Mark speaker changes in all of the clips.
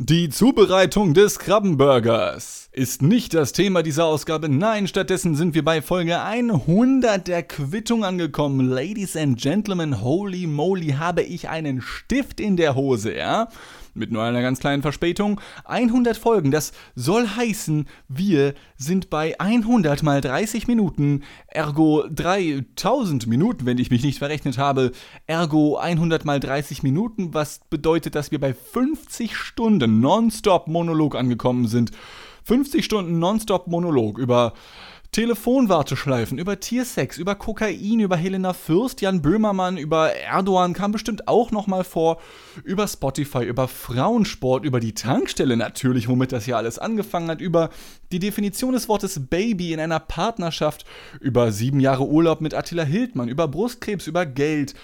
Speaker 1: die Zubereitung des Krabbenburgers ist nicht das Thema dieser Ausgabe. Nein, stattdessen sind wir bei Folge 100 der Quittung angekommen. Ladies and Gentlemen, holy moly, habe ich einen Stift in der Hose, ja? Mit nur einer ganz kleinen Verspätung. 100 Folgen, das soll heißen, wir sind bei 100 mal 30 Minuten, ergo 3000 Minuten, wenn ich mich nicht verrechnet habe, ergo 100 mal 30 Minuten, was bedeutet, dass wir bei 50 Stunden Nonstop-Monolog angekommen sind. 50 Stunden Nonstop-Monolog über Telefonwarteschleifen, über Tiersex, über Kokain, über Helena Fürst, Jan Böhmermann, über Erdogan kam bestimmt auch nochmal vor, über Spotify, über Frauensport, über die Tankstelle natürlich, womit das hier alles angefangen hat, über die Definition des Wortes Baby in einer Partnerschaft, über sieben Jahre Urlaub mit Attila Hildmann, über Brustkrebs, über Geld,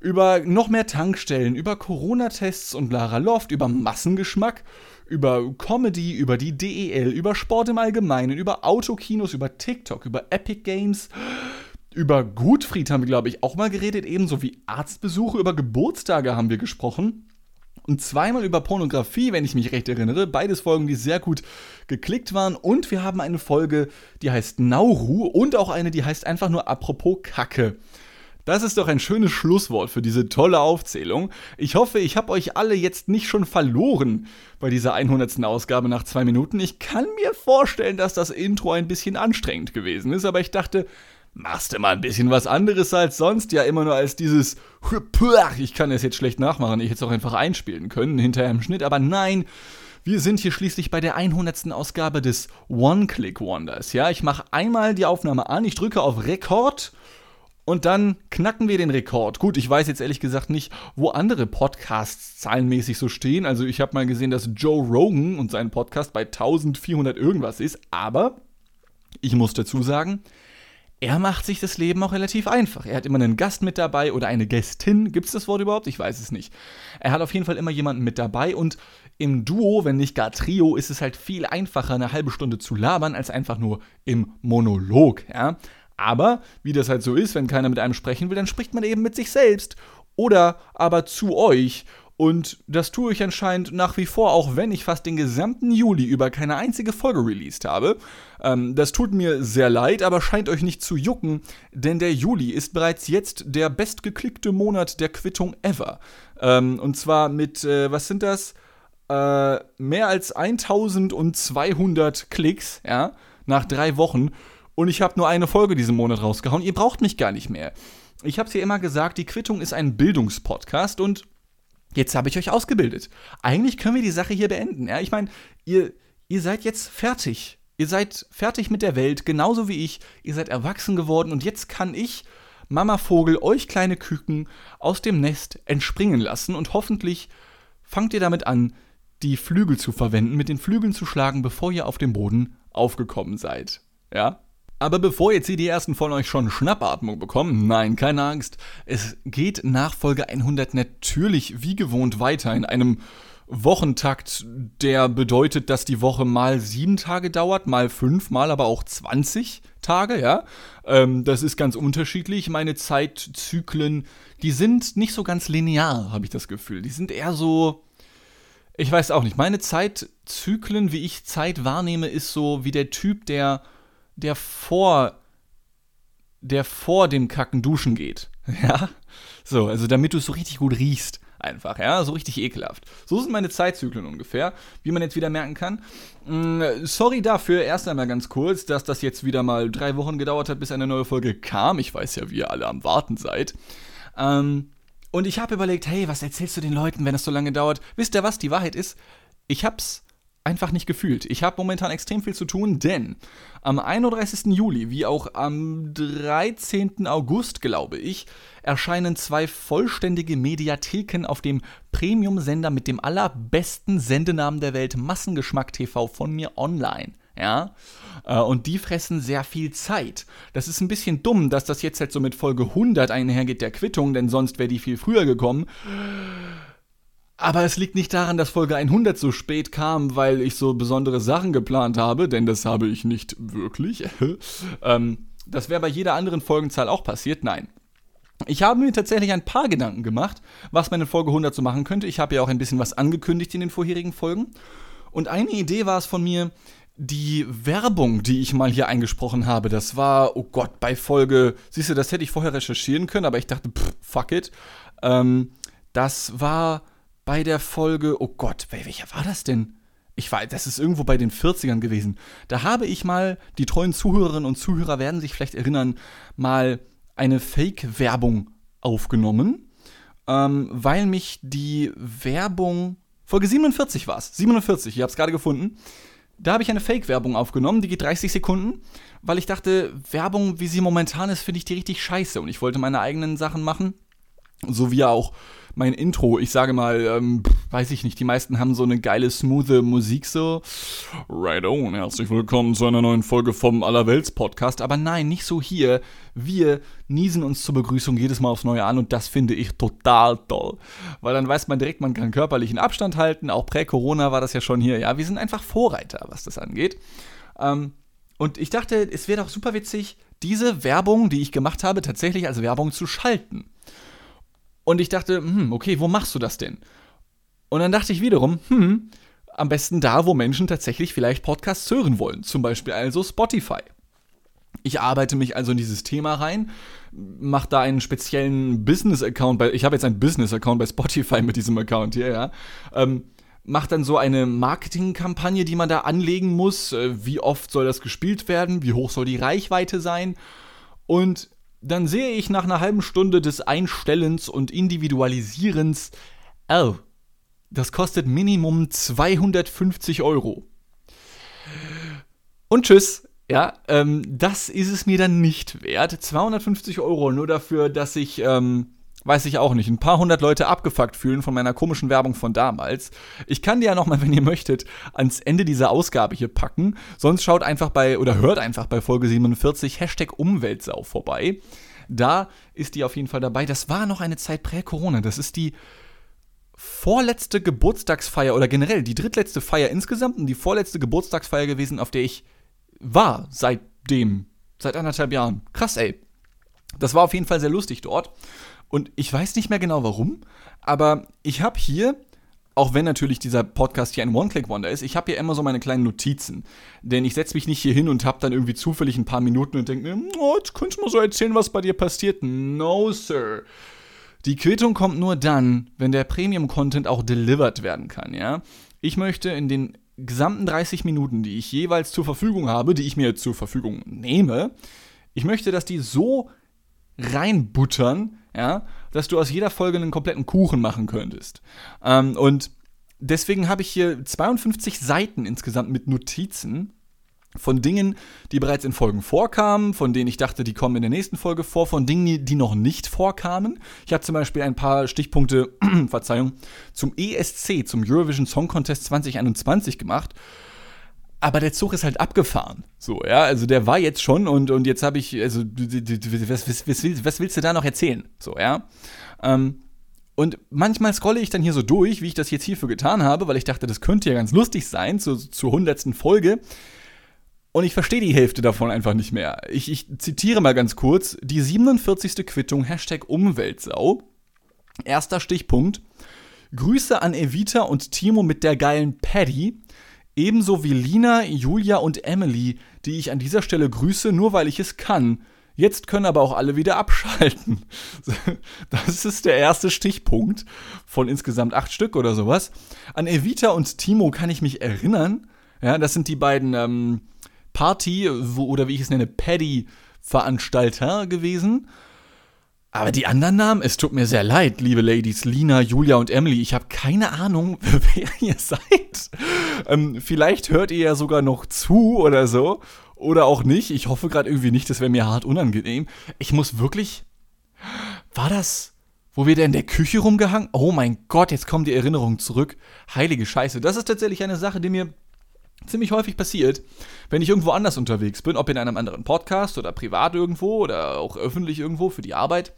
Speaker 1: über noch mehr Tankstellen, über Corona-Tests und Lara Loft, über Massengeschmack, über Comedy, über die DEL, über Sport im Allgemeinen, über Autokinos, über TikTok, über Epic Games, über Gutfried haben wir, glaube ich, auch mal geredet, ebenso wie Arztbesuche, über Geburtstage haben wir gesprochen. Und zweimal über Pornografie, wenn ich mich recht erinnere. Beides Folgen, die sehr gut geklickt waren. Und wir haben eine Folge, die heißt Nauru und auch eine, die heißt einfach nur Apropos Kacke. Das ist doch ein schönes Schlusswort für diese tolle Aufzählung. Ich hoffe, ich habe euch alle jetzt nicht schon verloren bei dieser 100. Ausgabe nach zwei Minuten. Ich kann mir vorstellen, dass das Intro ein bisschen anstrengend gewesen ist, aber ich dachte, machst du mal ein bisschen was anderes als sonst, ja immer nur als dieses ich kann es jetzt schlecht nachmachen, ich hätte es auch einfach einspielen können hinterher im Schnitt, aber nein, wir sind hier schließlich bei der 100. Ausgabe des One-Click-Wonders. Ja, ich mache einmal die Aufnahme an, ich drücke auf Rekord und dann knacken wir den Rekord. Gut, ich weiß jetzt ehrlich gesagt nicht, wo andere Podcasts zahlenmäßig so stehen. Also ich habe mal gesehen, dass Joe Rogan und sein Podcast bei 1400 irgendwas ist. Aber ich muss dazu sagen, er macht sich das Leben auch relativ einfach. Er hat immer einen Gast mit dabei oder eine Gästin. Gibt es das Wort überhaupt? Ich weiß es nicht. Er hat auf jeden Fall immer jemanden mit dabei und im Duo, wenn nicht gar Trio, ist es halt viel einfacher, eine halbe Stunde zu labern, als einfach nur im Monolog. Ja? Aber, wie das halt so ist, wenn keiner mit einem sprechen will, dann spricht man eben mit sich selbst. Oder aber zu euch. Und das tue ich anscheinend nach wie vor, auch wenn ich fast den gesamten Juli über keine einzige Folge released habe. Ähm, das tut mir sehr leid, aber scheint euch nicht zu jucken, denn der Juli ist bereits jetzt der bestgeklickte Monat der Quittung ever. Ähm, und zwar mit, äh, was sind das? Äh, mehr als 1200 Klicks, ja, nach drei Wochen und ich habe nur eine Folge diesen Monat rausgehauen. Ihr braucht mich gar nicht mehr. Ich habe es ja immer gesagt, die Quittung ist ein Bildungspodcast und jetzt habe ich euch ausgebildet. Eigentlich können wir die Sache hier beenden. Ja? Ich meine, ihr, ihr seid jetzt fertig. Ihr seid fertig mit der Welt, genauso wie ich. Ihr seid erwachsen geworden und jetzt kann ich, Mama Vogel, euch kleine Küken aus dem Nest entspringen lassen und hoffentlich fangt ihr damit an, die Flügel zu verwenden, mit den Flügeln zu schlagen, bevor ihr auf dem Boden aufgekommen seid. Ja? Aber bevor jetzt hier die ersten von euch schon Schnappatmung bekommen, nein, keine Angst. Es geht nach Folge 100 natürlich wie gewohnt weiter in einem Wochentakt, der bedeutet, dass die Woche mal sieben Tage dauert, mal fünf, mal aber auch 20 Tage, ja. Ähm, das ist ganz unterschiedlich. Meine Zeitzyklen, die sind nicht so ganz linear, habe ich das Gefühl. Die sind eher so, ich weiß auch nicht. Meine Zeitzyklen, wie ich Zeit wahrnehme, ist so wie der Typ, der der vor der vor dem Kacken duschen geht. Ja? So, also damit du es so richtig gut riechst. Einfach, ja, so richtig ekelhaft. So sind meine Zeitzyklen ungefähr, wie man jetzt wieder merken kann. Mm, sorry dafür, erst einmal ganz kurz, dass das jetzt wieder mal drei Wochen gedauert hat, bis eine neue Folge kam. Ich weiß ja, wie ihr alle am Warten seid. Ähm, und ich habe überlegt, hey, was erzählst du den Leuten, wenn das so lange dauert? Wisst ihr was? Die Wahrheit ist, ich hab's einfach nicht gefühlt. Ich habe momentan extrem viel zu tun, denn am 31. Juli, wie auch am 13. August, glaube ich, erscheinen zwei vollständige Mediatheken auf dem Premium-Sender mit dem allerbesten Sendenamen der Welt, Massengeschmack TV von mir online. Ja, äh, und die fressen sehr viel Zeit. Das ist ein bisschen dumm, dass das jetzt halt so mit Folge 100 einhergeht der Quittung, denn sonst wäre die viel früher gekommen. Aber es liegt nicht daran, dass Folge 100 so spät kam, weil ich so besondere Sachen geplant habe, denn das habe ich nicht wirklich. ähm, das wäre bei jeder anderen Folgenzahl auch passiert. Nein. Ich habe mir tatsächlich ein paar Gedanken gemacht, was man in Folge 100 so machen könnte. Ich habe ja auch ein bisschen was angekündigt in den vorherigen Folgen. Und eine Idee war es von mir, die Werbung, die ich mal hier eingesprochen habe, das war, oh Gott, bei Folge, siehst du, das hätte ich vorher recherchieren können, aber ich dachte, pff, fuck it. Ähm, das war bei der Folge, oh Gott, welcher war das denn? Ich weiß, das ist irgendwo bei den 40ern gewesen. Da habe ich mal, die treuen Zuhörerinnen und Zuhörer werden sich vielleicht erinnern, mal eine Fake-Werbung aufgenommen, ähm, weil mich die Werbung, Folge 47 war es, 47, ich habe es gerade gefunden, da habe ich eine Fake-Werbung aufgenommen, die geht 30 Sekunden, weil ich dachte, Werbung, wie sie momentan ist, finde ich die richtig scheiße und ich wollte meine eigenen Sachen machen, so wie auch mein Intro. Ich sage mal, ähm, weiß ich nicht, die meisten haben so eine geile, smooth Musik so. Right on, herzlich willkommen zu einer neuen Folge vom Allerwelts-Podcast. Aber nein, nicht so hier. Wir niesen uns zur Begrüßung jedes Mal aufs Neue an und das finde ich total toll. Weil dann weiß man direkt, man kann körperlichen Abstand halten. Auch prä-Corona war das ja schon hier. Ja, wir sind einfach Vorreiter, was das angeht. Ähm, und ich dachte, es wäre doch super witzig, diese Werbung, die ich gemacht habe, tatsächlich als Werbung zu schalten. Und ich dachte, hm, okay, wo machst du das denn? Und dann dachte ich wiederum, hm, am besten da, wo Menschen tatsächlich vielleicht Podcasts hören wollen. Zum Beispiel also Spotify. Ich arbeite mich also in dieses Thema rein, mache da einen speziellen Business-Account bei, ich habe jetzt einen Business-Account bei Spotify mit diesem Account hier, ja. Ähm, macht dann so eine Marketingkampagne, die man da anlegen muss. Äh, wie oft soll das gespielt werden? Wie hoch soll die Reichweite sein? Und dann sehe ich nach einer halben Stunde des Einstellens und Individualisierens, oh, das kostet Minimum 250 Euro. Und tschüss. Ja, ähm, das ist es mir dann nicht wert. 250 Euro nur dafür, dass ich ähm, weiß ich auch nicht, ein paar hundert Leute abgefuckt fühlen von meiner komischen Werbung von damals. Ich kann die ja nochmal, wenn ihr möchtet, ans Ende dieser Ausgabe hier packen. Sonst schaut einfach bei, oder hört einfach bei Folge 47 Hashtag Umweltsau vorbei. Da ist die auf jeden Fall dabei. Das war noch eine Zeit prä-Corona. Das ist die vorletzte Geburtstagsfeier oder generell die drittletzte Feier insgesamt und die vorletzte Geburtstagsfeier gewesen, auf der ich war seitdem, seit anderthalb Jahren. Krass, ey. Das war auf jeden Fall sehr lustig dort. Und ich weiß nicht mehr genau warum, aber ich habe hier, auch wenn natürlich dieser Podcast hier ein One-Click-Wonder ist, ich habe hier immer so meine kleinen Notizen. Denn ich setze mich nicht hier hin und habe dann irgendwie zufällig ein paar Minuten und denke mir, oh, jetzt könntest du mal so erzählen, was bei dir passiert. No, Sir. Die Quittung kommt nur dann, wenn der Premium-Content auch delivered werden kann, ja. Ich möchte in den gesamten 30 Minuten, die ich jeweils zur Verfügung habe, die ich mir zur Verfügung nehme, ich möchte, dass die so reinbuttern, ja, dass du aus jeder Folge einen kompletten Kuchen machen könntest. Ähm, und deswegen habe ich hier 52 Seiten insgesamt mit Notizen von Dingen, die bereits in Folgen vorkamen, von denen ich dachte, die kommen in der nächsten Folge vor, von Dingen, die noch nicht vorkamen. Ich habe zum Beispiel ein paar Stichpunkte, Verzeihung, zum ESC, zum Eurovision Song Contest 2021 gemacht aber der Zug ist halt abgefahren. So, ja, also der war jetzt schon und, und jetzt habe ich, also, was, was, was, was, willst du da noch erzählen? So, ja. Ähm, und manchmal scrolle ich dann hier so durch, wie ich das jetzt hierfür getan habe, weil ich dachte, das könnte ja ganz lustig sein, zu, zur hundertsten Folge. Und ich verstehe die Hälfte davon einfach nicht mehr. Ich, ich zitiere mal ganz kurz die 47. Quittung, Hashtag Umweltsau. Erster Stichpunkt. Grüße an Evita und Timo mit der geilen Paddy. Ebenso wie Lina, Julia und Emily, die ich an dieser Stelle grüße, nur weil ich es kann. Jetzt können aber auch alle wieder abschalten. Das ist der erste Stichpunkt von insgesamt acht Stück oder sowas. An Evita und Timo kann ich mich erinnern. Ja, das sind die beiden ähm, Party- oder wie ich es nenne, Paddy-Veranstalter gewesen. Aber die anderen Namen, es tut mir sehr leid, liebe Ladies, Lina, Julia und Emily. Ich habe keine Ahnung, wer ihr seid. Ähm, vielleicht hört ihr ja sogar noch zu oder so. Oder auch nicht. Ich hoffe gerade irgendwie nicht, das wäre mir hart unangenehm. Ich muss wirklich. War das, wo wir da in der Küche rumgehangen? Oh mein Gott, jetzt kommen die Erinnerungen zurück. Heilige Scheiße. Das ist tatsächlich eine Sache, die mir ziemlich häufig passiert, wenn ich irgendwo anders unterwegs bin, ob in einem anderen Podcast oder privat irgendwo oder auch öffentlich irgendwo für die Arbeit.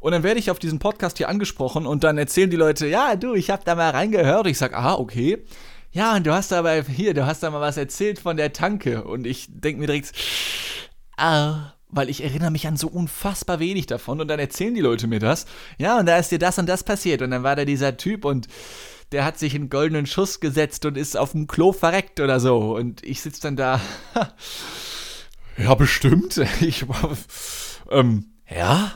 Speaker 1: Und dann werde ich auf diesen Podcast hier angesprochen und dann erzählen die Leute, ja, du, ich habe da mal reingehört. Ich sage, aha, okay. Ja, und du hast aber hier, du hast da mal was erzählt von der Tanke. Und ich denke mir direkt, ah, weil ich erinnere mich an so unfassbar wenig davon. Und dann erzählen die Leute mir das. Ja, und da ist dir das und das passiert. Und dann war da dieser Typ und der hat sich einen goldenen Schuss gesetzt und ist auf dem Klo verreckt oder so. Und ich sitze dann da. ja, bestimmt. Ich, ähm, ja.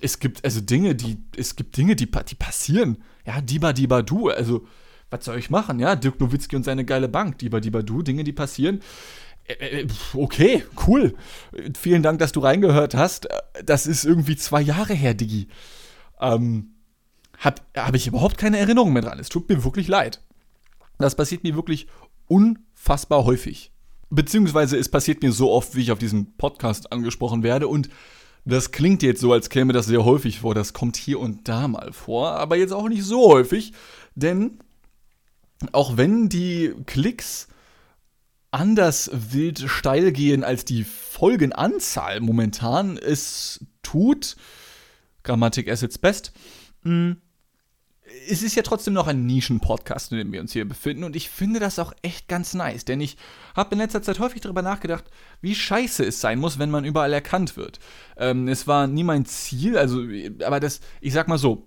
Speaker 1: Es gibt also Dinge, die, es gibt Dinge, die, die passieren. Ja, Diba Diba Du. Also, was soll ich machen? Ja, Dirk Nowitzki und seine geile Bank. Diba Diba Du, Dinge, die passieren. Okay, cool. Vielen Dank, dass du reingehört hast. Das ist irgendwie zwei Jahre her, Digi. Ähm, habe hab ich überhaupt keine Erinnerung mehr dran. Es tut mir wirklich leid. Das passiert mir wirklich unfassbar häufig. Beziehungsweise es passiert mir so oft, wie ich auf diesem Podcast angesprochen werde. Und das klingt jetzt so, als käme das sehr häufig vor. Das kommt hier und da mal vor, aber jetzt auch nicht so häufig. Denn auch wenn die Klicks anders wild steil gehen als die Folgenanzahl momentan es tut, Grammatik Assets best, mh, hm, es ist ja trotzdem noch ein Nischen-Podcast, in dem wir uns hier befinden. Und ich finde das auch echt ganz nice. Denn ich habe in letzter Zeit häufig darüber nachgedacht, wie scheiße es sein muss, wenn man überall erkannt wird. Ähm, es war nie mein Ziel, also, aber das, ich sag mal so,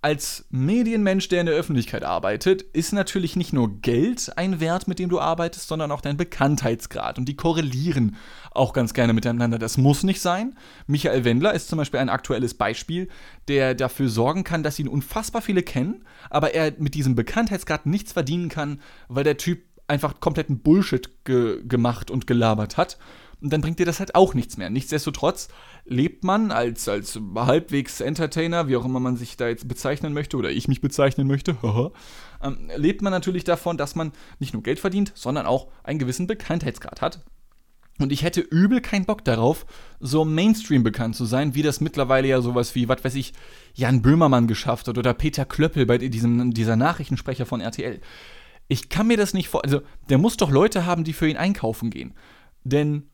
Speaker 1: als Medienmensch, der in der Öffentlichkeit arbeitet, ist natürlich nicht nur Geld ein Wert, mit dem du arbeitest, sondern auch dein Bekanntheitsgrad. Und die korrelieren auch ganz gerne miteinander. Das muss nicht sein. Michael Wendler ist zum Beispiel ein aktuelles Beispiel, der dafür sorgen kann, dass ihn unfassbar viele kennen, aber er mit diesem Bekanntheitsgrad nichts verdienen kann, weil der Typ einfach kompletten Bullshit ge gemacht und gelabert hat. Und dann bringt dir das halt auch nichts mehr. Nichtsdestotrotz lebt man als, als halbwegs Entertainer, wie auch immer man sich da jetzt bezeichnen möchte oder ich mich bezeichnen möchte, ähm, lebt man natürlich davon, dass man nicht nur Geld verdient, sondern auch einen gewissen Bekanntheitsgrad hat. Und ich hätte übel keinen Bock darauf, so Mainstream bekannt zu sein, wie das mittlerweile ja sowas wie, was weiß ich, Jan Böhmermann geschafft hat oder Peter Klöppel bei diesem, dieser Nachrichtensprecher von RTL. Ich kann mir das nicht vor. Also, der muss doch Leute haben, die für ihn einkaufen gehen. Denn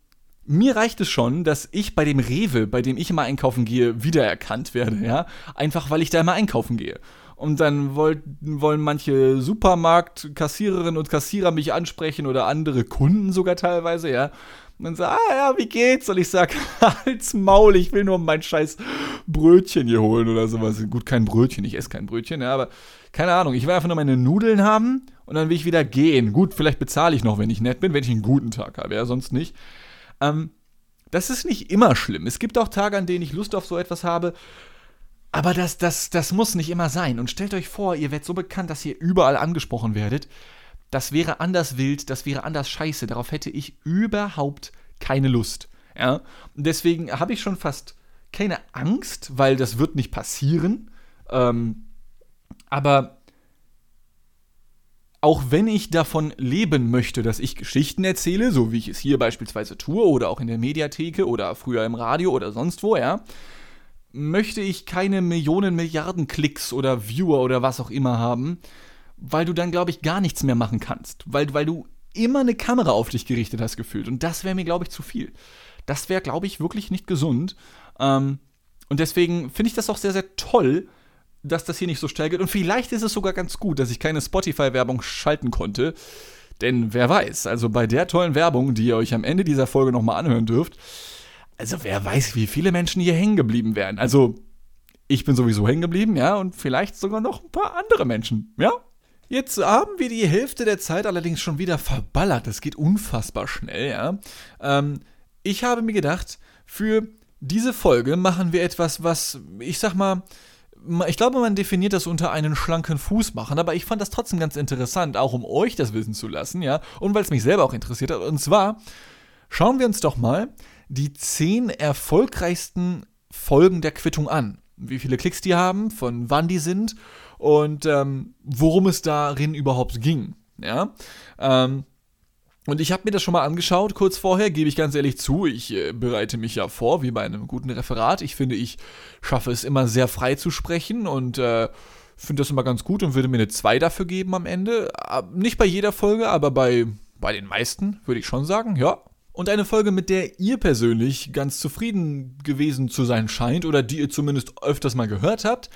Speaker 1: mir reicht es schon, dass ich bei dem Rewe, bei dem ich immer einkaufen gehe, wiedererkannt werde, ja. Einfach weil ich da immer einkaufen gehe. Und dann wollt, wollen manche Supermarktkassiererinnen und Kassierer mich ansprechen oder andere Kunden sogar teilweise, ja. Und dann sagt, ah ja, wie geht's? Und ich sag, halt's Maul, ich will nur mein scheiß Brötchen hier holen oder sowas. Gut, kein Brötchen, ich esse kein Brötchen, ja, aber keine Ahnung, ich will einfach nur meine Nudeln haben und dann will ich wieder gehen. Gut, vielleicht bezahle ich noch, wenn ich nett bin, wenn ich einen guten Tag habe, ja, sonst nicht. Ähm, das ist nicht immer schlimm. Es gibt auch Tage, an denen ich Lust auf so etwas habe. Aber das, das, das muss nicht immer sein. Und stellt euch vor, ihr werdet so bekannt, dass ihr überall angesprochen werdet. Das wäre anders wild, das wäre anders scheiße. Darauf hätte ich überhaupt keine Lust. Ja? Und deswegen habe ich schon fast keine Angst, weil das wird nicht passieren. Ähm, aber auch wenn ich davon leben möchte, dass ich Geschichten erzähle, so wie ich es hier beispielsweise tue oder auch in der Mediatheke oder früher im Radio oder sonst wo, ja, möchte ich keine Millionen, Milliarden Klicks oder Viewer oder was auch immer haben, weil du dann, glaube ich, gar nichts mehr machen kannst, weil, weil du immer eine Kamera auf dich gerichtet hast gefühlt und das wäre mir, glaube ich, zu viel. Das wäre, glaube ich, wirklich nicht gesund. Ähm, und deswegen finde ich das auch sehr, sehr toll, dass das hier nicht so schnell geht. Und vielleicht ist es sogar ganz gut, dass ich keine Spotify-Werbung schalten konnte. Denn wer weiß, also bei der tollen Werbung, die ihr euch am Ende dieser Folge nochmal anhören dürft, also wer weiß, wie viele Menschen hier hängen geblieben wären. Also ich bin sowieso hängen geblieben, ja, und vielleicht sogar noch ein paar andere Menschen, ja. Jetzt haben wir die Hälfte der Zeit allerdings schon wieder verballert. Das geht unfassbar schnell, ja. Ähm, ich habe mir gedacht, für diese Folge machen wir etwas, was, ich sag mal, ich glaube, man definiert das unter einen schlanken Fuß machen, aber ich fand das trotzdem ganz interessant, auch um euch das wissen zu lassen, ja, und weil es mich selber auch interessiert hat. Und zwar schauen wir uns doch mal die zehn erfolgreichsten Folgen der Quittung an. Wie viele Klicks die haben, von wann die sind und ähm, worum es darin überhaupt ging. Ja. Ähm, und ich habe mir das schon mal angeschaut, kurz vorher, gebe ich ganz ehrlich zu. Ich äh, bereite mich ja vor, wie bei einem guten Referat. Ich finde, ich schaffe es immer sehr frei zu sprechen und äh, finde das immer ganz gut und würde mir eine 2 dafür geben am Ende. Nicht bei jeder Folge, aber bei, bei den meisten würde ich schon sagen, ja. Und eine Folge, mit der ihr persönlich ganz zufrieden gewesen zu sein scheint oder die ihr zumindest öfters mal gehört habt,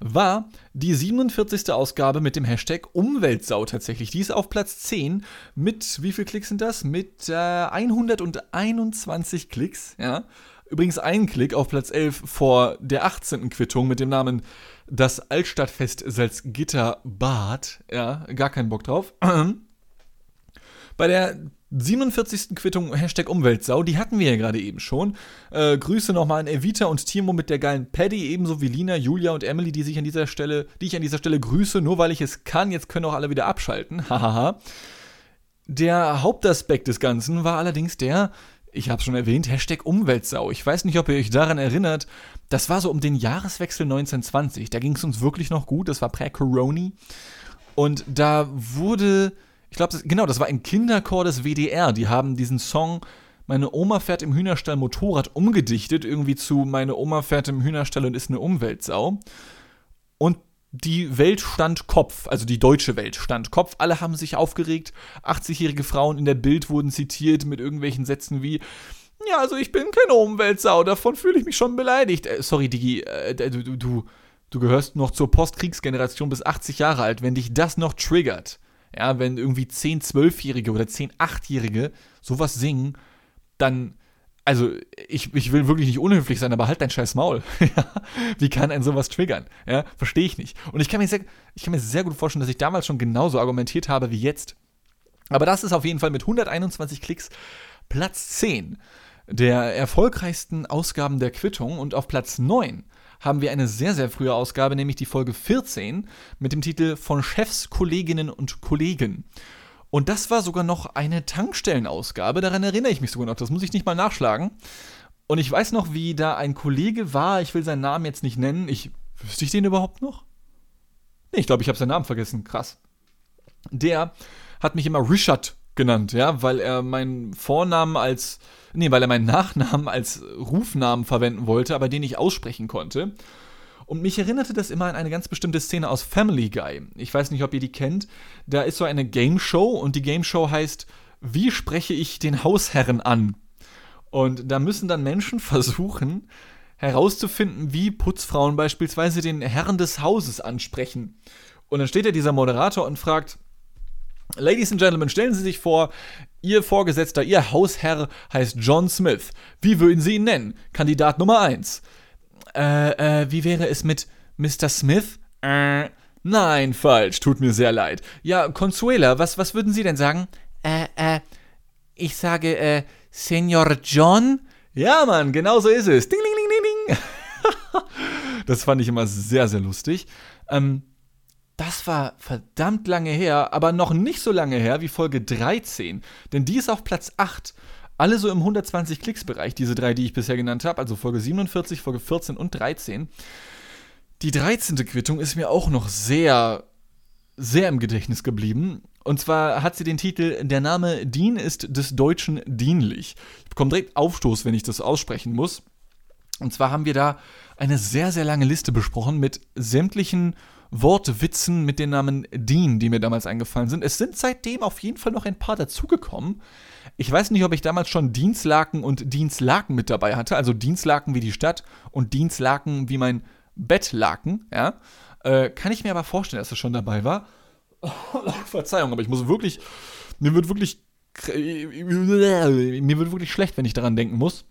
Speaker 1: war die 47. Ausgabe mit dem Hashtag Umweltsau tatsächlich. Die ist auf Platz 10 mit, wie viele Klicks sind das? Mit äh, 121 Klicks, ja. Übrigens ein Klick auf Platz 11 vor der 18. Quittung mit dem Namen Das Altstadtfest Salzgitter Bad. Ja, gar keinen Bock drauf. Bei der 47. Quittung Hashtag Umweltsau, die hatten wir ja gerade eben schon. Äh, Grüße nochmal an Evita und Timo mit der geilen Paddy, ebenso wie Lina, Julia und Emily, die sich an dieser Stelle, die ich an dieser Stelle grüße, nur weil ich es kann. Jetzt können auch alle wieder abschalten. Hahaha. der Hauptaspekt des Ganzen war allerdings der, ich habe schon erwähnt, Hashtag Umweltsau. Ich weiß nicht, ob ihr euch daran erinnert. Das war so um den Jahreswechsel 1920. Da ging es uns wirklich noch gut. Das war prä-Coroni. Und da wurde ich glaube, genau, das war ein Kinderchor des WDR. Die haben diesen Song Meine Oma fährt im Hühnerstall Motorrad umgedichtet, irgendwie zu Meine Oma fährt im Hühnerstall und ist eine Umweltsau. Und die Welt stand Kopf, also die deutsche Welt stand Kopf. Alle haben sich aufgeregt. 80-jährige Frauen in der Bild wurden zitiert mit irgendwelchen Sätzen wie: Ja, also ich bin keine Umweltsau, davon fühle ich mich schon beleidigt. Äh, sorry, Digi, äh, du, du, du, du gehörst noch zur Postkriegsgeneration bis 80 Jahre alt. Wenn dich das noch triggert, ja, wenn irgendwie 10, 12-Jährige oder 10, 8-Jährige sowas singen, dann, also ich, ich will wirklich nicht unhöflich sein, aber halt dein scheiß Maul. Wie kann ein sowas triggern? Ja, verstehe ich nicht. Und ich kann, mir sehr, ich kann mir sehr gut vorstellen, dass ich damals schon genauso argumentiert habe wie jetzt. Aber das ist auf jeden Fall mit 121 Klicks Platz 10 der erfolgreichsten Ausgaben der Quittung und auf Platz 9 haben wir eine sehr, sehr frühe Ausgabe, nämlich die Folge 14 mit dem Titel Von Chefs, Kolleginnen und Kollegen. Und das war sogar noch eine Tankstellenausgabe, daran erinnere ich mich sogar noch, das muss ich nicht mal nachschlagen. Und ich weiß noch, wie da ein Kollege war, ich will seinen Namen jetzt nicht nennen, ich wüsste ich den überhaupt noch? Nee, ich glaube, ich habe seinen Namen vergessen, krass. Der hat mich immer Richard genannt, ja, weil er meinen Vornamen als Nee, weil er meinen Nachnamen als Rufnamen verwenden wollte, aber den ich aussprechen konnte. Und mich erinnerte das immer an eine ganz bestimmte Szene aus Family Guy. Ich weiß nicht, ob ihr die kennt. Da ist so eine Game Show und die Game Show heißt Wie spreche ich den Hausherren an? Und da müssen dann Menschen versuchen, herauszufinden, wie Putzfrauen beispielsweise den Herrn des Hauses ansprechen. Und dann steht ja dieser Moderator und fragt, Ladies and Gentlemen, stellen Sie sich vor, Ihr Vorgesetzter, Ihr Hausherr heißt John Smith. Wie würden Sie ihn nennen? Kandidat Nummer 1. Äh, äh, wie wäre es mit Mr. Smith? Äh, nein, falsch, tut mir sehr leid. Ja, Consuela, was, was würden Sie denn sagen? Äh, äh, ich sage, äh, Senor John? Ja, Mann, genau so ist es. Ding, ding, ding, ding, ding. das fand ich immer sehr, sehr lustig. Ähm, das war verdammt lange her, aber noch nicht so lange her wie Folge 13, denn die ist auf Platz 8. Alle so im 120 Klicks-Bereich, diese drei, die ich bisher genannt habe, also Folge 47, Folge 14 und 13. Die 13. Quittung ist mir auch noch sehr, sehr im Gedächtnis geblieben. Und zwar hat sie den Titel Der Name Dean ist des Deutschen dienlich. Ich bekomme direkt Aufstoß, wenn ich das aussprechen muss. Und zwar haben wir da eine sehr, sehr lange Liste besprochen mit sämtlichen Wortwitzen mit den Namen Dean, die mir damals eingefallen sind. Es sind seitdem auf jeden Fall noch ein paar dazugekommen. Ich weiß nicht, ob ich damals schon Dienstlaken und Dienstlaken mit dabei hatte, also Dienstlaken wie die Stadt und Dienstlaken wie mein Bettlaken, ja. Äh, kann ich mir aber vorstellen, dass das schon dabei war. Verzeihung, aber ich muss wirklich, mir wird wirklich, mir wird wirklich schlecht, wenn ich daran denken muss.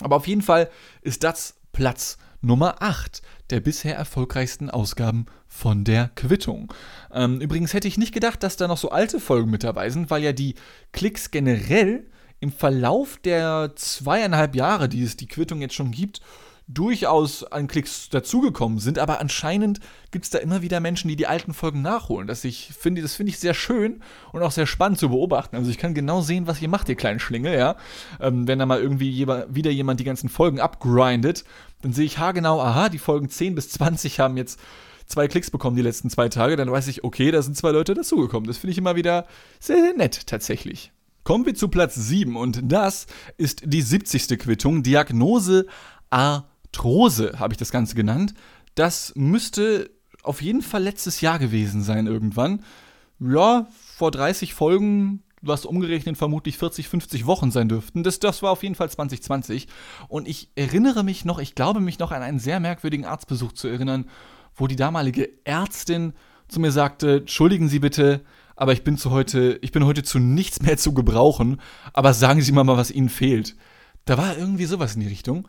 Speaker 1: Aber auf jeden Fall ist das Platz Nummer 8 der bisher erfolgreichsten Ausgaben von der Quittung. Ähm, übrigens hätte ich nicht gedacht, dass da noch so alte Folgen mit dabei sind, weil ja die Klicks generell im Verlauf der zweieinhalb Jahre, die es die Quittung jetzt schon gibt, durchaus an Klicks dazugekommen sind, aber anscheinend gibt es da immer wieder Menschen, die die alten Folgen nachholen. Das, finde, das finde ich sehr schön und auch sehr spannend zu beobachten. Also ich kann genau sehen, was ihr macht, ihr kleinen Schlingel, ja. Ähm, wenn da mal irgendwie wieder jemand die ganzen Folgen abgrindet, dann sehe ich haargenau, aha, die Folgen 10 bis 20 haben jetzt zwei Klicks bekommen die letzten zwei Tage, dann weiß ich, okay, da sind zwei Leute dazugekommen. Das finde ich immer wieder sehr, sehr nett, tatsächlich. Kommen wir zu Platz 7 und das ist die 70. Quittung. Diagnose Arthrose habe ich das Ganze genannt. Das müsste auf jeden Fall letztes Jahr gewesen sein irgendwann. Ja, vor 30 Folgen, was umgerechnet vermutlich 40, 50 Wochen sein dürften. Das, das war auf jeden Fall 2020. Und ich erinnere mich noch, ich glaube mich noch an einen sehr merkwürdigen Arztbesuch zu erinnern, wo die damalige Ärztin zu mir sagte, entschuldigen Sie bitte, aber ich bin zu heute, ich bin heute zu nichts mehr zu gebrauchen, aber sagen Sie mal mal, was Ihnen fehlt. Da war irgendwie sowas in die Richtung.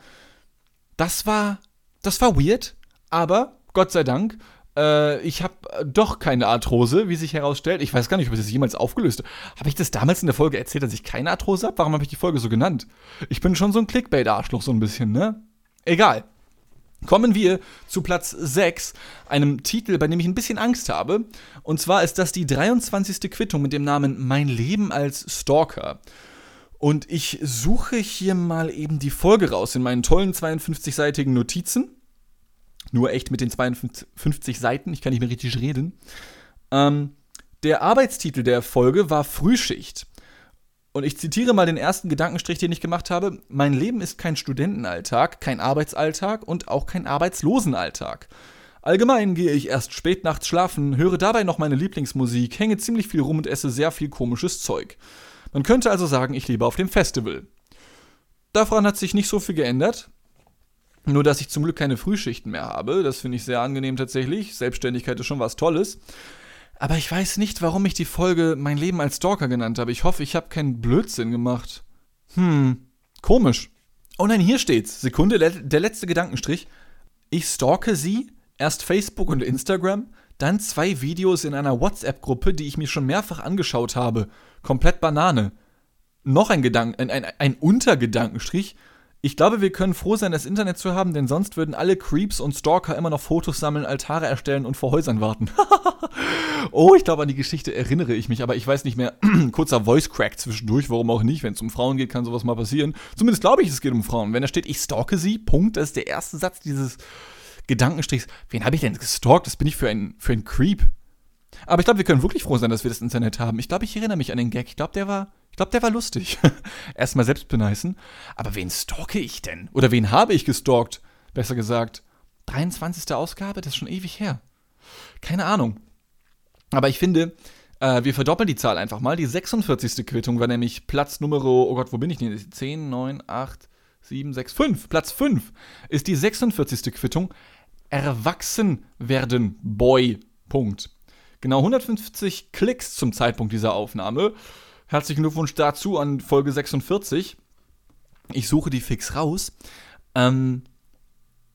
Speaker 1: Das war, das war weird, aber Gott sei Dank, äh, ich habe doch keine Arthrose, wie sich herausstellt. Ich weiß gar nicht, ob ich das jemals aufgelöst habe. Habe ich das damals in der Folge erzählt, dass ich keine Arthrose habe? Warum habe ich die Folge so genannt? Ich bin schon so ein Clickbait-Arschloch so ein bisschen, ne? Egal. Kommen wir zu Platz 6, einem Titel, bei dem ich ein bisschen Angst habe. Und zwar ist das die 23. Quittung mit dem Namen Mein Leben als Stalker. Und ich suche hier mal eben die Folge raus in meinen tollen 52-seitigen Notizen. Nur echt mit den 52 Seiten, ich kann nicht mehr richtig reden. Ähm, der Arbeitstitel der Folge war Frühschicht. Und ich zitiere mal den ersten Gedankenstrich, den ich gemacht habe. Mein Leben ist kein Studentenalltag, kein Arbeitsalltag und auch kein Arbeitslosenalltag. Allgemein gehe ich erst spät nachts schlafen, höre dabei noch meine Lieblingsmusik, hänge ziemlich viel rum und esse sehr viel komisches Zeug. Man könnte also sagen, ich lebe auf dem Festival. Davon hat sich nicht so viel geändert. Nur, dass ich zum Glück keine Frühschichten mehr habe. Das finde ich sehr angenehm tatsächlich. Selbstständigkeit ist schon was Tolles. Aber ich weiß nicht, warum ich die Folge Mein Leben als Stalker genannt habe. Ich hoffe, ich habe keinen Blödsinn gemacht. Hm, komisch. Oh nein, hier steht's. Sekunde, der letzte Gedankenstrich. Ich stalke sie, erst Facebook und Instagram, dann zwei Videos in einer WhatsApp-Gruppe, die ich mir schon mehrfach angeschaut habe. Komplett Banane. Noch ein Gedanken, ein, ein, ein Untergedankenstrich. Ich glaube, wir können froh sein, das Internet zu haben, denn sonst würden alle Creeps und Stalker immer noch Fotos sammeln, Altare erstellen und vor Häusern warten. oh, ich glaube, an die Geschichte erinnere ich mich, aber ich weiß nicht mehr. Kurzer Voice Crack zwischendurch, warum auch nicht. Wenn es um Frauen geht, kann sowas mal passieren. Zumindest glaube ich, es geht um Frauen. Wenn da steht, ich stalke sie, Punkt, das ist der erste Satz dieses Gedankenstrichs. Wen habe ich denn gestalkt? Das bin ich für ein, für ein Creep. Aber ich glaube, wir können wirklich froh sein, dass wir das Internet haben. Ich glaube, ich erinnere mich an den Gag. Ich glaube, der war, ich glaube, der war lustig. Erstmal selbst beneisen. Aber wen stalke ich denn? Oder wen habe ich gestalkt? Besser gesagt. 23. Ausgabe? Das ist schon ewig her. Keine Ahnung. Aber ich finde, äh, wir verdoppeln die Zahl einfach mal. Die 46. Quittung war nämlich Platz Nummer, oh Gott, wo bin ich denn? 10, 9, 8, 7, 6, 5. Platz 5 ist die 46. Quittung. Erwachsen werden, Boy. Punkt. Genau 150 Klicks zum Zeitpunkt dieser Aufnahme. Herzlichen Glückwunsch dazu an Folge 46. Ich suche die fix raus. Ähm,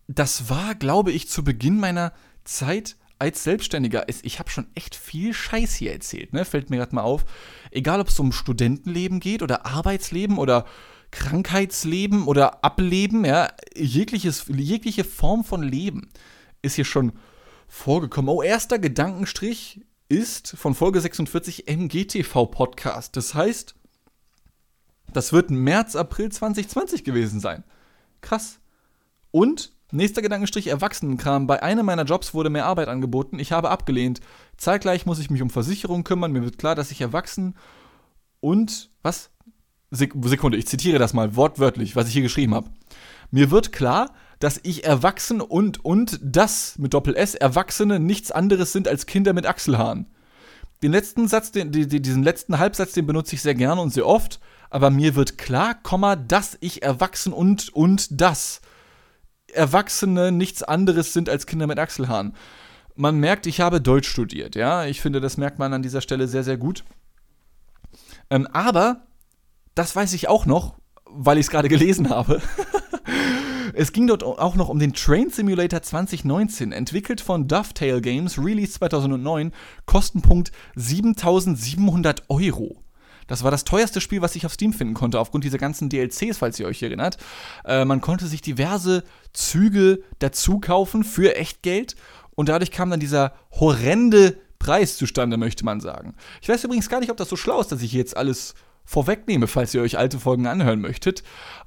Speaker 1: das war, glaube ich, zu Beginn meiner Zeit als Selbstständiger. Ich habe schon echt viel Scheiß hier erzählt, ne? Fällt mir gerade mal auf. Egal, ob es um Studentenleben geht oder Arbeitsleben oder Krankheitsleben oder Ableben, ja, jegliches, jegliche Form von Leben ist hier schon vorgekommen. Oh, erster Gedankenstrich ist von Folge 46 MGTV Podcast. Das heißt, das wird März, April 2020 gewesen sein. Krass. Und nächster Gedankenstrich Erwachsenenkram. Bei einem meiner Jobs wurde mehr Arbeit angeboten. Ich habe abgelehnt. Zeitgleich muss ich mich um Versicherungen kümmern. Mir wird klar, dass ich erwachsen und was? Sekunde, ich zitiere das mal wortwörtlich, was ich hier geschrieben habe. Mir wird klar, dass ich erwachsen und und das mit Doppel S Erwachsene nichts anderes sind als Kinder mit Achselhaaren. Den letzten Satz, den, diesen letzten Halbsatz, den benutze ich sehr gerne und sehr oft, aber mir wird klar, Komma, dass ich erwachsen und und das Erwachsene nichts anderes sind als Kinder mit Achselhaaren. Man merkt, ich habe Deutsch studiert, ja. Ich finde, das merkt man an dieser Stelle sehr, sehr gut. Ähm, aber, das weiß ich auch noch, weil ich es gerade gelesen habe. Es ging dort auch noch um den Train Simulator 2019, entwickelt von Dovetail Games, Release 2009, Kostenpunkt 7700 Euro. Das war das teuerste Spiel, was ich auf Steam finden konnte, aufgrund dieser ganzen DLCs, falls ihr euch erinnert. Äh, man konnte sich diverse Züge dazu kaufen für Echtgeld und dadurch kam dann dieser horrende Preis zustande, möchte man sagen. Ich weiß übrigens gar nicht, ob das so schlau ist, dass ich jetzt alles vorwegnehme, falls ihr euch alte Folgen anhören möchtet.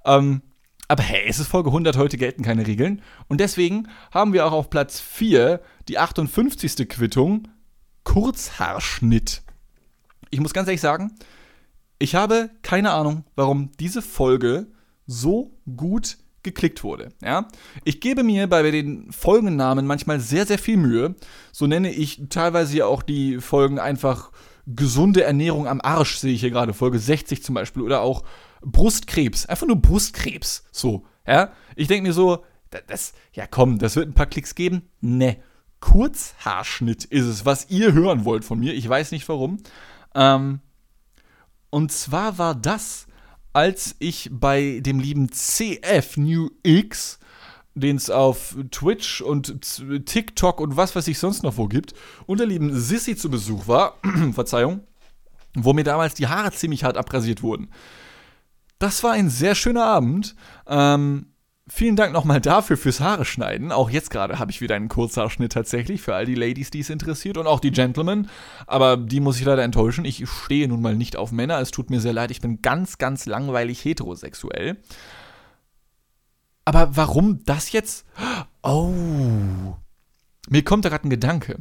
Speaker 1: Ähm, aber hey, es ist Folge 100, heute gelten keine Regeln. Und deswegen haben wir auch auf Platz 4 die 58. Quittung Kurzhaarschnitt. Ich muss ganz ehrlich sagen, ich habe keine Ahnung, warum diese Folge so gut geklickt wurde. Ja? Ich gebe mir bei den Folgennamen manchmal sehr, sehr viel Mühe. So nenne ich teilweise ja auch die Folgen einfach gesunde Ernährung am Arsch, sehe ich hier gerade, Folge 60 zum Beispiel. Oder auch Brustkrebs. Einfach nur Brustkrebs. So, ja. Ich denke mir so, das, ja komm, das wird ein paar Klicks geben. Ne. Kurzhaarschnitt ist es, was ihr hören wollt von mir. Ich weiß nicht warum. Ähm, und zwar war das, als ich bei dem lieben CF New X, den es auf Twitch und TikTok und was weiß ich sonst noch wo gibt, und der lieben Sissy zu Besuch war, Verzeihung, wo mir damals die Haare ziemlich hart abrasiert wurden. Das war ein sehr schöner Abend. Ähm, vielen Dank nochmal dafür fürs Haare schneiden. Auch jetzt gerade habe ich wieder einen Kurzhaarschnitt tatsächlich für all die Ladies, die es interessiert und auch die Gentlemen. Aber die muss ich leider enttäuschen. Ich stehe nun mal nicht auf Männer. Es tut mir sehr leid. Ich bin ganz, ganz langweilig heterosexuell. Aber warum das jetzt? Oh. Mir kommt da gerade ein Gedanke.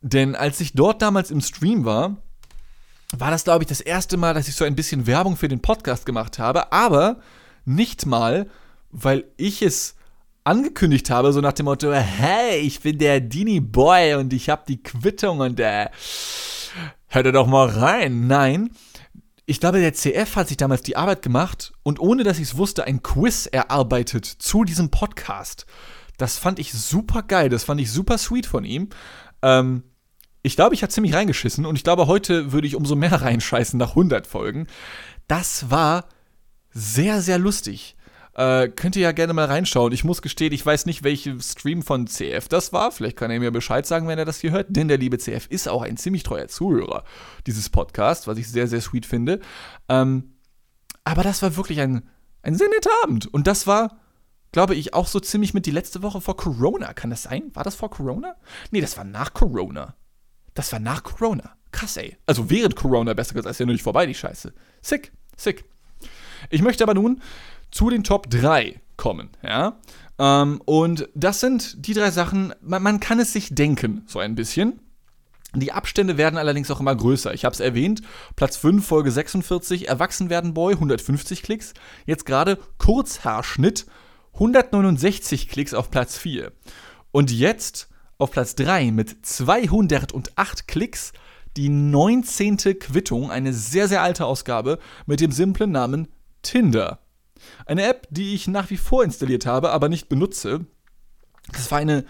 Speaker 1: Denn als ich dort damals im Stream war, war das, glaube ich, das erste Mal, dass ich so ein bisschen Werbung für den Podcast gemacht habe, aber nicht mal, weil ich es angekündigt habe, so nach dem Motto, hey, ich bin der Dini Boy und ich habe die Quittung und äh, hört doch mal rein. Nein, ich glaube, der CF hat sich damals die Arbeit gemacht und ohne dass ich es wusste, ein Quiz erarbeitet zu diesem Podcast. Das fand ich super geil, das fand ich super sweet von ihm. Ähm, ich glaube, ich habe ziemlich reingeschissen und ich glaube, heute würde ich umso mehr reinscheißen nach 100 Folgen. Das war sehr, sehr lustig. Äh, könnt ihr ja gerne mal reinschauen. Ich muss gestehen, ich weiß nicht, welche Stream von CF das war. Vielleicht kann er mir Bescheid sagen, wenn er das hier hört. Denn der liebe CF ist auch ein ziemlich treuer Zuhörer dieses Podcasts, was ich sehr, sehr sweet finde. Ähm, aber das war wirklich ein, ein sehr netter Abend. Und das war, glaube ich, auch so ziemlich mit die letzte Woche vor Corona. Kann das sein? War das vor Corona? Nee, das war nach Corona. Das war nach Corona. Krass, ey. Also während Corona, besser gesagt, ist ja noch nicht vorbei, die Scheiße. Sick, sick. Ich möchte aber nun zu den Top 3 kommen, ja. Ähm, und das sind die drei Sachen, man, man kann es sich denken, so ein bisschen. Die Abstände werden allerdings auch immer größer. Ich habe es erwähnt, Platz 5, Folge 46, Erwachsen werden Boy, 150 Klicks. Jetzt gerade Kurzhaarschnitt, 169 Klicks auf Platz 4. Und jetzt auf Platz 3 mit 208 Klicks die 19. Quittung, eine sehr, sehr alte Ausgabe mit dem simplen Namen Tinder. Eine App, die ich nach wie vor installiert habe, aber nicht benutze. Das war eine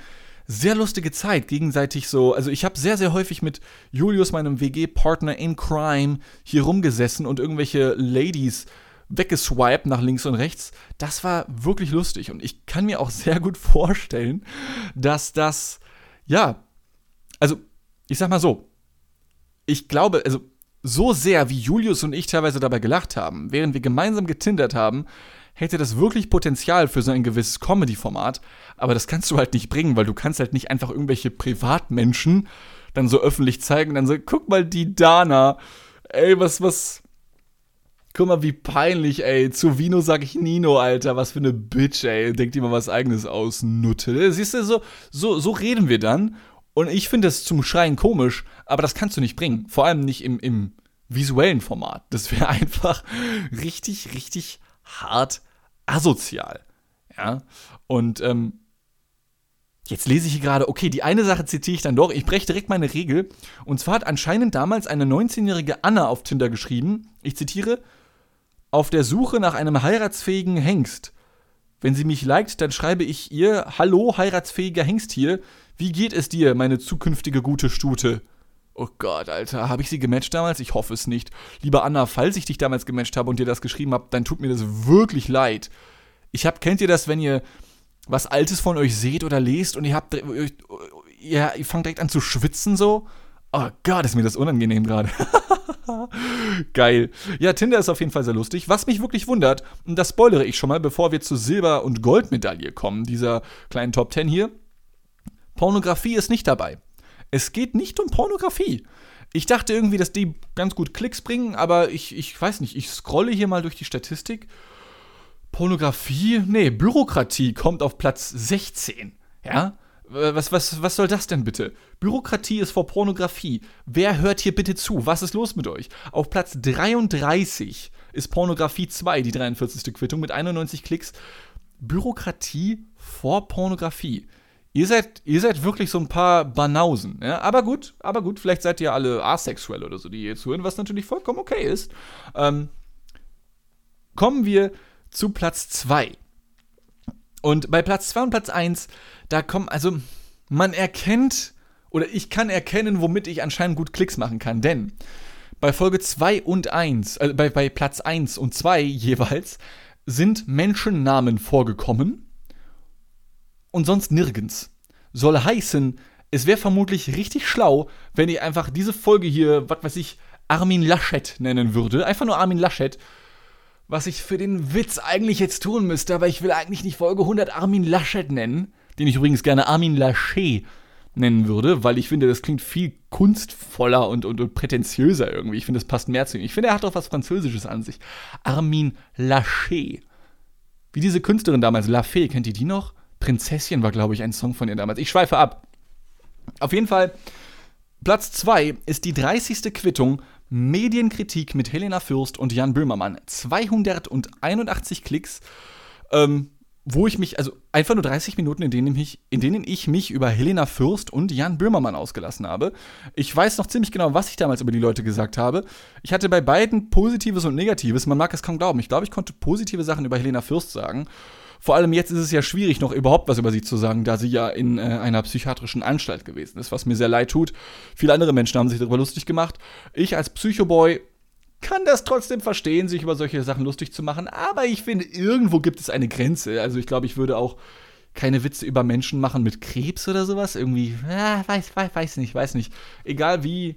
Speaker 1: sehr lustige Zeit, gegenseitig so. Also ich habe sehr, sehr häufig mit Julius, meinem WG-Partner in Crime, hier rumgesessen und irgendwelche Ladies weggeswiped nach links und rechts. Das war wirklich lustig und ich kann mir auch sehr gut vorstellen, dass das ja, also ich sag mal so, ich glaube, also so sehr wie Julius und ich teilweise dabei gelacht haben, während wir gemeinsam getindert haben, hätte das wirklich Potenzial für so ein gewisses Comedy-Format, aber das kannst du halt nicht bringen, weil du kannst halt nicht einfach irgendwelche Privatmenschen dann so öffentlich zeigen und dann so, guck mal die Dana, ey, was, was, guck mal wie peinlich, ey, zu Vino sag ich Nino, Alter, was für eine Bitch, ey, denkt mal was eigenes aus, Nutte. Siehst du, so, so, so reden wir dann und ich finde das zum Schreien komisch, aber das kannst du nicht bringen. Vor allem nicht im, im visuellen Format. Das wäre einfach richtig, richtig hart asozial. Ja. Und ähm, Jetzt lese ich hier gerade, okay, die eine Sache zitiere ich dann doch. Ich breche direkt meine Regel. Und zwar hat anscheinend damals eine 19-jährige Anna auf Tinder geschrieben, ich zitiere, auf der Suche nach einem heiratsfähigen Hengst. Wenn sie mich liked, dann schreibe ich ihr, hallo, heiratsfähiger Hengst hier. Wie geht es dir, meine zukünftige gute Stute? Oh Gott, Alter, habe ich sie gematcht damals? Ich hoffe es nicht. Lieber Anna, falls ich dich damals gematcht habe und dir das geschrieben habe, dann tut mir das wirklich leid. Ich hab, kennt ihr das, wenn ihr was Altes von euch seht oder lest und ihr habt, ihr, ihr fangt direkt an zu schwitzen so? Oh Gott, ist mir das unangenehm gerade. Geil. Ja, Tinder ist auf jeden Fall sehr lustig. Was mich wirklich wundert, und das spoilere ich schon mal, bevor wir zur Silber- und Goldmedaille kommen, dieser kleinen Top 10 hier. Pornografie ist nicht dabei. Es geht nicht um Pornografie. Ich dachte irgendwie, dass die ganz gut Klicks bringen, aber ich, ich weiß nicht, ich scrolle hier mal durch die Statistik. Pornografie? Nee, Bürokratie kommt auf Platz 16. Ja? Was, was, was soll das denn bitte? Bürokratie ist vor Pornografie. Wer hört hier bitte zu? Was ist los mit euch? Auf Platz 33 ist Pornografie 2, die 43. Quittung mit 91 Klicks. Bürokratie vor Pornografie. Ihr seid, ihr seid wirklich so ein paar Banausen. Ja? Aber gut, aber gut, vielleicht seid ihr alle asexuell oder so, die hier zuhören, was natürlich vollkommen okay ist. Ähm, kommen wir zu Platz 2. Und bei Platz 2 und Platz 1, da kommen, also man erkennt, oder ich kann erkennen, womit ich anscheinend gut Klicks machen kann, denn bei Folge 2 und 1, also bei, bei Platz 1 und 2 jeweils, sind Menschennamen vorgekommen und sonst nirgends. Soll heißen, es wäre vermutlich richtig schlau, wenn ich einfach diese Folge hier, was weiß ich, Armin Laschet nennen würde. Einfach nur Armin Laschet. Was ich für den Witz eigentlich jetzt tun müsste, aber ich will eigentlich nicht Folge 100 Armin Laschet nennen. Den ich übrigens gerne Armin Laschet nennen würde, weil ich finde, das klingt viel kunstvoller und, und, und prätentiöser irgendwie. Ich finde, das passt mehr zu ihm. Ich finde, er hat auch was Französisches an sich. Armin Laschet. Wie diese Künstlerin damals, La Fee, kennt ihr die noch? Prinzesschen war, glaube ich, ein Song von ihr damals. Ich schweife ab. Auf jeden Fall, Platz 2 ist die 30. Quittung Medienkritik mit Helena Fürst und Jan Böhmermann. 281 Klicks. Ähm, wo ich mich, also einfach nur 30 Minuten, in denen, ich, in denen ich mich über Helena Fürst und Jan Böhmermann ausgelassen habe. Ich weiß noch ziemlich genau, was ich damals über die Leute gesagt habe. Ich hatte bei beiden Positives und Negatives, man mag es kaum glauben. Ich glaube, ich konnte positive Sachen über Helena Fürst sagen. Vor allem jetzt ist es ja schwierig, noch überhaupt was über sie zu sagen, da sie ja in äh, einer psychiatrischen Anstalt gewesen ist, was mir sehr leid tut. Viele andere Menschen haben sich darüber lustig gemacht. Ich als Psychoboy kann das trotzdem verstehen, sich über solche Sachen lustig zu machen, aber ich finde, irgendwo gibt es eine Grenze. Also ich glaube, ich würde auch keine Witze über Menschen machen mit Krebs oder sowas. Irgendwie, äh, weiß, weiß, weiß nicht, weiß nicht. Egal wie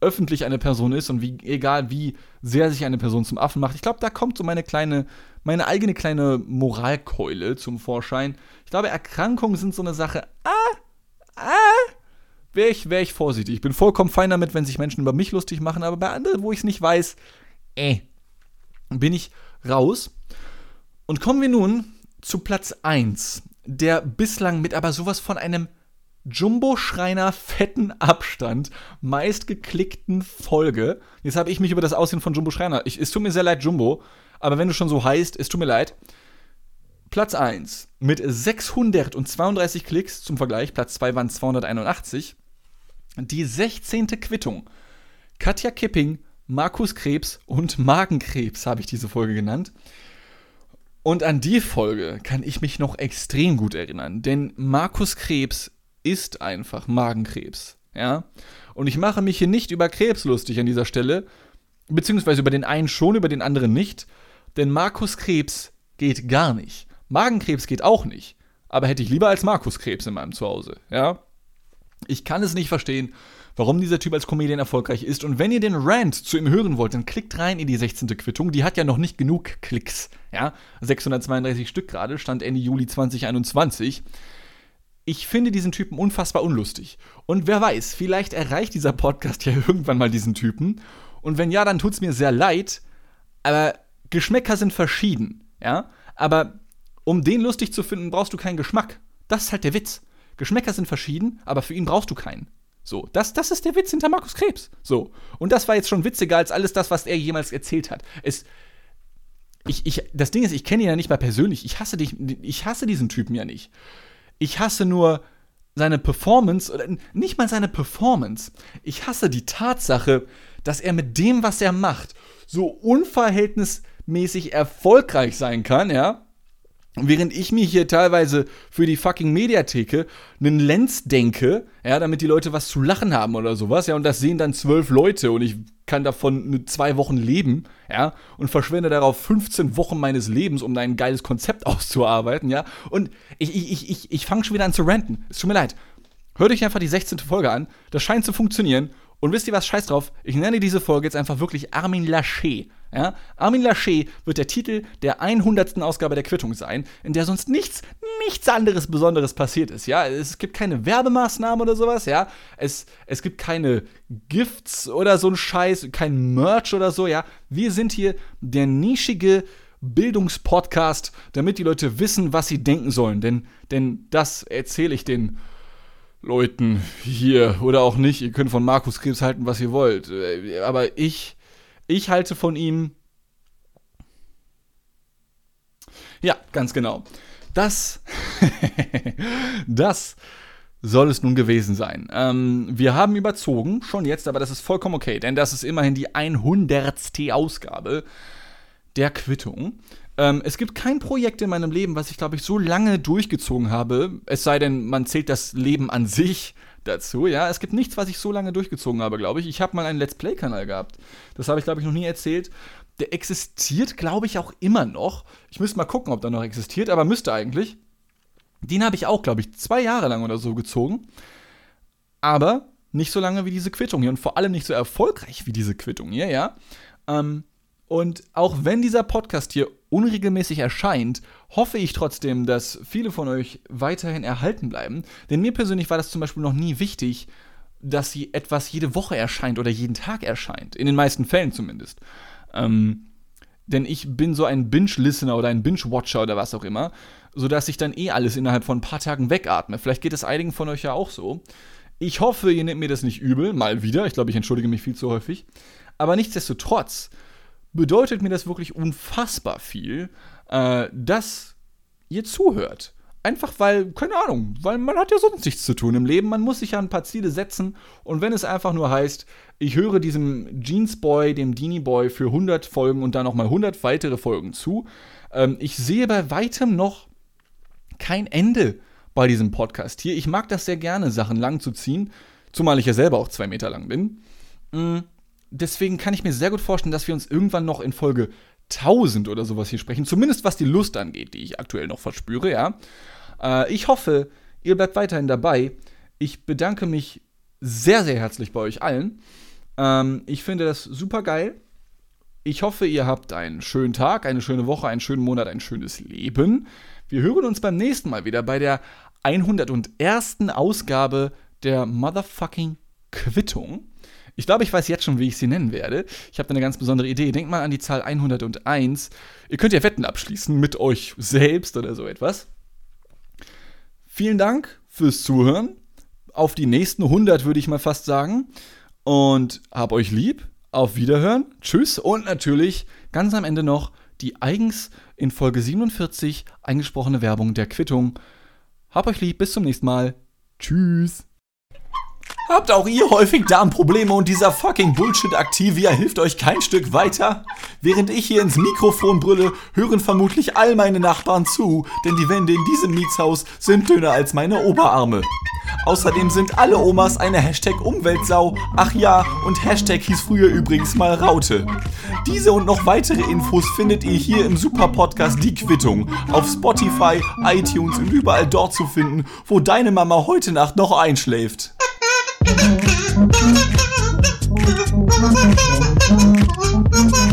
Speaker 1: öffentlich eine Person ist und wie, egal wie sehr sich eine Person zum Affen macht. Ich glaube, da kommt so meine kleine, meine eigene kleine Moralkeule zum Vorschein. Ich glaube, Erkrankungen sind so eine Sache. Ah, ah, wäre ich, wär ich vorsichtig. Ich bin vollkommen fein damit, wenn sich Menschen über mich lustig machen, aber bei anderen, wo ich es nicht weiß, äh, bin ich raus. Und kommen wir nun zu Platz 1, der bislang mit aber sowas von einem Jumbo-Schreiner fetten Abstand meistgeklickten Folge. Jetzt habe ich mich über das Aussehen von Jumbo Schreiner. Ich, es tut mir sehr leid, Jumbo, aber wenn du schon so heißt, es tut mir leid. Platz 1 mit 632 Klicks zum Vergleich, Platz 2 waren 281. Die 16. Quittung. Katja Kipping, Markus Krebs und Magenkrebs habe ich diese Folge genannt. Und an die Folge kann ich mich noch extrem gut erinnern, denn Markus Krebs ist einfach Magenkrebs. Ja? Und ich mache mich hier nicht über Krebs lustig an dieser Stelle, beziehungsweise über den einen schon, über den anderen nicht, denn Markus Krebs geht gar nicht. Magenkrebs geht auch nicht, aber hätte ich lieber als Markus Krebs in meinem Zuhause, ja? Ich kann es nicht verstehen, warum dieser Typ als Comedian erfolgreich ist. Und wenn ihr den Rant zu ihm hören wollt, dann klickt rein in die 16. Quittung. Die hat ja noch nicht genug Klicks. Ja, 632 Stück gerade, stand Ende Juli 2021. Ich finde diesen Typen unfassbar unlustig. Und wer weiß, vielleicht erreicht dieser Podcast ja irgendwann mal diesen Typen. Und wenn ja, dann tut es mir sehr leid. Aber Geschmäcker sind verschieden. Ja, aber um den lustig zu finden, brauchst du keinen Geschmack. Das ist halt der Witz. Geschmäcker sind verschieden, aber für ihn brauchst du keinen. So, das, das ist der Witz hinter Markus Krebs. So. Und das war jetzt schon witziger als alles das, was er jemals erzählt hat. Es, ich, ich, das Ding ist, ich kenne ihn ja nicht mal persönlich. Ich hasse, dich, ich hasse diesen Typen ja nicht. Ich hasse nur seine Performance, oder nicht mal seine Performance. Ich hasse die Tatsache, dass er mit dem, was er macht, so unverhältnismäßig erfolgreich sein kann, ja. Während ich mir hier teilweise für die fucking Mediatheke einen Lens denke, ja, damit die Leute was zu lachen haben oder sowas, ja, und das sehen dann zwölf Leute und ich kann davon zwei Wochen leben, ja, und verschwende darauf 15 Wochen meines Lebens, um ein geiles Konzept auszuarbeiten, ja, und ich, ich, ich, ich, fange schon wieder an zu ranten. Es tut mir leid. Hört euch einfach die 16. Folge an, das scheint zu funktionieren Und wisst ihr was? Scheiß drauf. Ich nenne diese Folge jetzt einfach wirklich Armin Laschet. Ja? Armin Laschet wird der Titel der 100. Ausgabe der Quittung sein, in der sonst nichts, nichts anderes Besonderes passiert ist. Ja? Es gibt keine Werbemaßnahmen oder sowas. Ja? Es, es gibt keine Gifts oder so ein Scheiß, kein Merch oder so. Ja? Wir sind hier der nischige Bildungspodcast, damit die Leute wissen, was sie denken sollen. Denn, denn das erzähle ich den Leuten hier oder auch nicht. Ihr könnt von Markus Krebs halten, was ihr wollt. Aber ich, ich halte von ihm. Ja, ganz genau. Das, das soll es nun gewesen sein. Ähm, wir haben überzogen, schon jetzt, aber das ist vollkommen okay, denn das ist immerhin die 100. Ausgabe der Quittung. Ähm, es gibt kein Projekt in meinem Leben, was ich, glaube ich, so lange durchgezogen habe. Es sei denn, man zählt das Leben an sich dazu. Ja, es gibt nichts, was ich so lange durchgezogen habe, glaube ich. Ich habe mal einen Let's Play-Kanal gehabt. Das habe ich, glaube ich, noch nie erzählt. Der existiert, glaube ich, auch immer noch. Ich müsste mal gucken, ob der noch existiert, aber müsste eigentlich. Den habe ich auch, glaube ich, zwei Jahre lang oder so gezogen. Aber nicht so lange wie diese Quittung hier und vor allem nicht so erfolgreich wie diese Quittung hier, ja. Ähm, und auch wenn dieser Podcast hier unregelmäßig erscheint, hoffe ich trotzdem, dass viele von euch weiterhin erhalten bleiben. Denn mir persönlich war das zum Beispiel noch nie wichtig, dass sie etwas jede Woche erscheint oder jeden Tag erscheint. In den meisten Fällen zumindest. Ähm, denn ich bin so ein Binge-Listener oder ein Binge-Watcher oder was auch immer, sodass ich dann eh alles innerhalb von ein paar Tagen wegatme. Vielleicht geht es einigen von euch ja auch so. Ich hoffe, ihr nehmt mir das nicht übel, mal wieder. Ich glaube, ich entschuldige mich viel zu häufig. Aber nichtsdestotrotz bedeutet mir das wirklich unfassbar viel, äh, dass ihr zuhört. Einfach weil, keine Ahnung, weil man hat ja sonst nichts zu tun im Leben. Man muss sich ja ein paar Ziele setzen. Und wenn es einfach nur heißt, ich höre diesem Jeans Boy, dem Dini Boy für 100 Folgen und dann nochmal 100 weitere Folgen zu, ähm, ich sehe bei weitem noch kein Ende bei diesem Podcast hier. Ich mag das sehr gerne, Sachen lang zu ziehen. Zumal ich ja selber auch zwei Meter lang bin. Mhm deswegen kann ich mir sehr gut vorstellen, dass wir uns irgendwann noch in Folge 1000 oder sowas hier sprechen. Zumindest was die Lust angeht, die ich aktuell noch verspüre, ja. Äh, ich hoffe, ihr bleibt weiterhin dabei. Ich bedanke mich sehr, sehr herzlich bei euch allen. Ähm, ich finde das super geil. Ich hoffe, ihr habt einen schönen Tag, eine schöne Woche, einen schönen Monat, ein schönes Leben. Wir hören uns beim nächsten Mal wieder bei der 101. Ausgabe der Motherfucking Quittung. Ich glaube, ich weiß jetzt schon, wie ich sie nennen werde. Ich habe eine ganz besondere Idee. Denkt mal an die Zahl 101. Ihr könnt ja Wetten abschließen mit euch selbst oder so etwas. Vielen Dank fürs Zuhören. Auf die nächsten 100 würde ich mal fast sagen. Und hab euch lieb. Auf Wiederhören. Tschüss. Und natürlich ganz am Ende noch die eigens in Folge 47 eingesprochene Werbung der Quittung. Hab euch lieb. Bis zum nächsten Mal. Tschüss. Habt auch ihr häufig Darmprobleme und dieser fucking Bullshit Activia hilft euch kein Stück weiter? Während ich hier ins Mikrofon brülle, hören vermutlich all meine Nachbarn zu, denn die Wände in diesem Mietshaus sind dünner als meine Oberarme. Außerdem sind alle Omas eine Hashtag Umweltsau. Ach ja, und Hashtag hieß früher übrigens mal Raute. Diese und noch weitere Infos findet ihr hier im Super Podcast Die Quittung auf Spotify, iTunes und überall dort zu finden, wo deine Mama heute Nacht noch einschläft. Thank you.